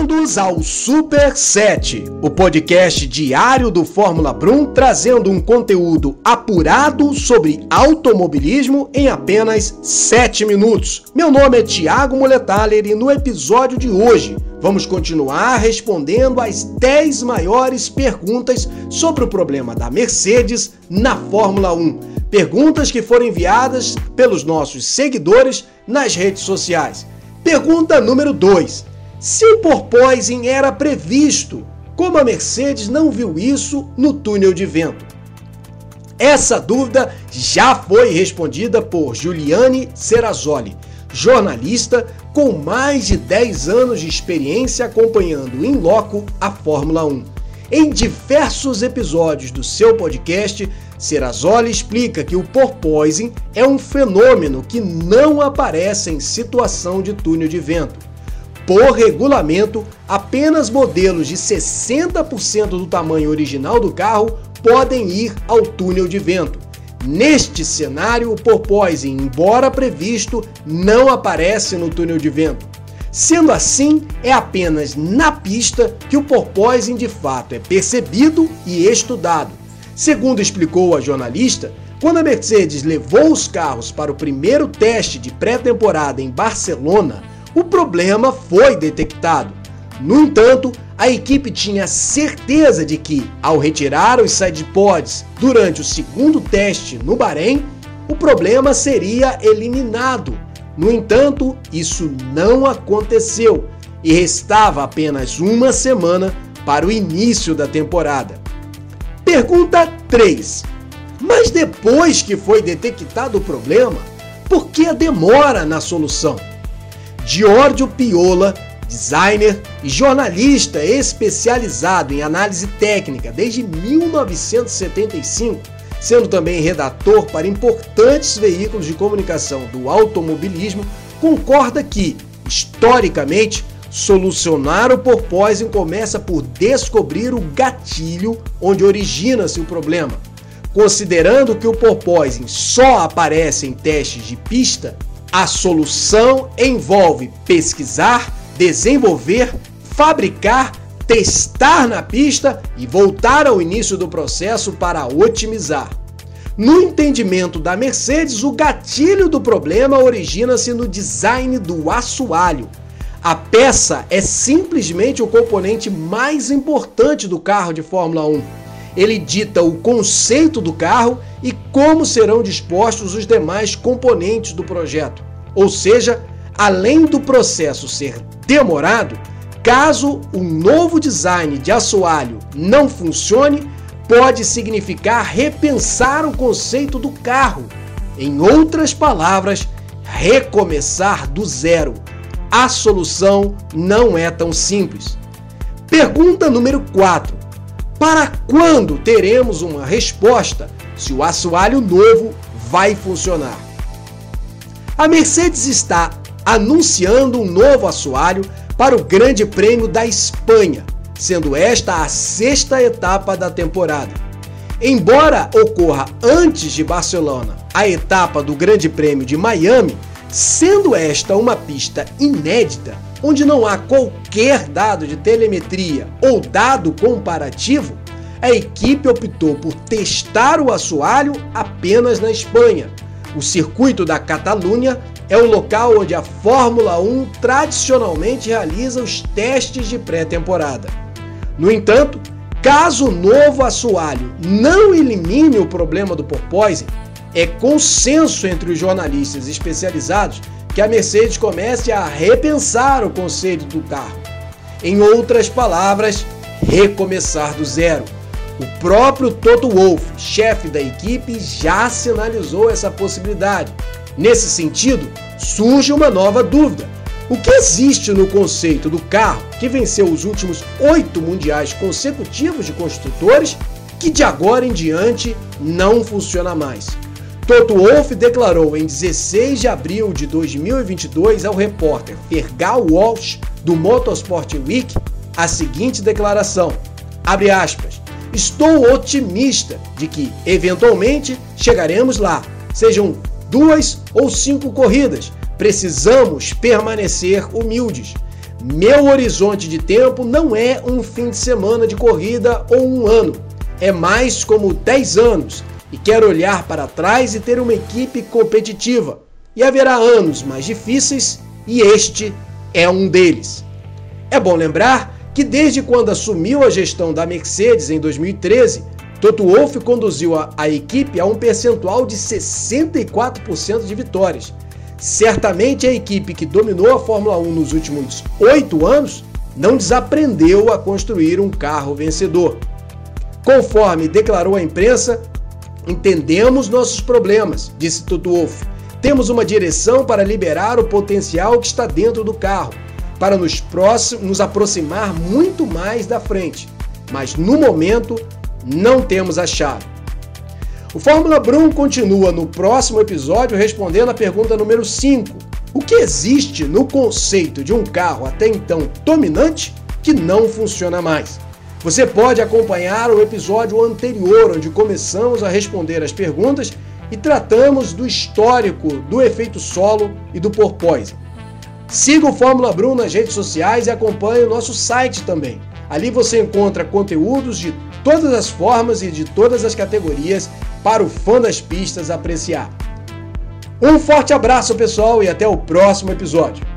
Bem-vindos ao Super 7, o podcast diário do Fórmula Brum, trazendo um conteúdo apurado sobre automobilismo em apenas 7 minutos. Meu nome é Thiago Moletaler e no episódio de hoje vamos continuar respondendo as 10 maiores perguntas sobre o problema da Mercedes na Fórmula 1. Perguntas que foram enviadas pelos nossos seguidores nas redes sociais. Pergunta número 2. Se o porpoising era previsto, como a Mercedes não viu isso no túnel de vento? Essa dúvida já foi respondida por Giuliane Serrazoli, jornalista com mais de 10 anos de experiência acompanhando em loco a Fórmula 1. Em diversos episódios do seu podcast, Serrazoli explica que o porpoising é um fenômeno que não aparece em situação de túnel de vento por regulamento, apenas modelos de 60% do tamanho original do carro podem ir ao túnel de vento. Neste cenário, o porpoising, embora previsto, não aparece no túnel de vento. Sendo assim, é apenas na pista que o porpoising de fato é percebido e estudado. Segundo explicou a jornalista, quando a Mercedes levou os carros para o primeiro teste de pré-temporada em Barcelona, o problema foi detectado. No entanto, a equipe tinha certeza de que, ao retirar os sidepods durante o segundo teste no Bahrein, o problema seria eliminado. No entanto, isso não aconteceu e restava apenas uma semana para o início da temporada. Pergunta 3. Mas depois que foi detectado o problema, por que a demora na solução? Giorgio Piola, designer e jornalista especializado em análise técnica desde 1975, sendo também redator para importantes veículos de comunicação do automobilismo, concorda que, historicamente, solucionar o porpoising começa por descobrir o gatilho onde origina-se o problema. Considerando que o porpoising só aparece em testes de pista, a solução envolve pesquisar, desenvolver, fabricar, testar na pista e voltar ao início do processo para otimizar. No entendimento da Mercedes, o gatilho do problema origina-se no design do assoalho. A peça é simplesmente o componente mais importante do carro de Fórmula 1 ele dita o conceito do carro e como serão dispostos os demais componentes do projeto. Ou seja, além do processo ser demorado, caso um novo design de assoalho não funcione, pode significar repensar o conceito do carro. Em outras palavras, recomeçar do zero. A solução não é tão simples. Pergunta número 4. Para quando teremos uma resposta se o assoalho novo vai funcionar? A Mercedes está anunciando um novo assoalho para o Grande Prêmio da Espanha, sendo esta a sexta etapa da temporada. Embora ocorra antes de Barcelona a etapa do Grande Prêmio de Miami, sendo esta uma pista inédita, onde não há qualquer dado de telemetria ou dado comparativo, a equipe optou por testar o assoalho apenas na Espanha. O circuito da Catalunha é o local onde a Fórmula 1 tradicionalmente realiza os testes de pré-temporada. No entanto, caso o novo assoalho não elimine o problema do porpoising, é consenso entre os jornalistas especializados que a Mercedes comece a repensar o conceito do carro. Em outras palavras, recomeçar do zero. O próprio Toto Wolff, chefe da equipe, já sinalizou essa possibilidade. Nesse sentido, surge uma nova dúvida. O que existe no conceito do carro que venceu os últimos oito mundiais consecutivos de construtores que de agora em diante não funciona mais? Toto Wolff declarou em 16 de abril de 2022 ao repórter Fergal Walsh do Motorsport Week a seguinte declaração: abre aspas, estou otimista de que eventualmente chegaremos lá, sejam duas ou cinco corridas. Precisamos permanecer humildes. Meu horizonte de tempo não é um fim de semana de corrida ou um ano, é mais como 10 anos e quero olhar para trás e ter uma equipe competitiva. E haverá anos mais difíceis e este é um deles. É bom lembrar que desde quando assumiu a gestão da Mercedes em 2013, Toto Wolff conduziu a, a equipe a um percentual de 64% de vitórias Certamente a equipe que dominou a Fórmula 1 nos últimos oito anos não desaprendeu a construir um carro vencedor. Conforme declarou à imprensa, entendemos nossos problemas, disse Toto Wolff. Temos uma direção para liberar o potencial que está dentro do carro, para nos, próximo, nos aproximar muito mais da frente. Mas no momento não temos a chave. O Fórmula Brum continua no próximo episódio respondendo a pergunta número 5. O que existe no conceito de um carro até então dominante que não funciona mais? Você pode acompanhar o episódio anterior, onde começamos a responder as perguntas e tratamos do histórico do efeito solo e do porpoise. Siga o Fórmula Brum nas redes sociais e acompanhe o nosso site também. Ali você encontra conteúdos de todas as formas e de todas as categorias para o fã das pistas apreciar. Um forte abraço, pessoal, e até o próximo episódio.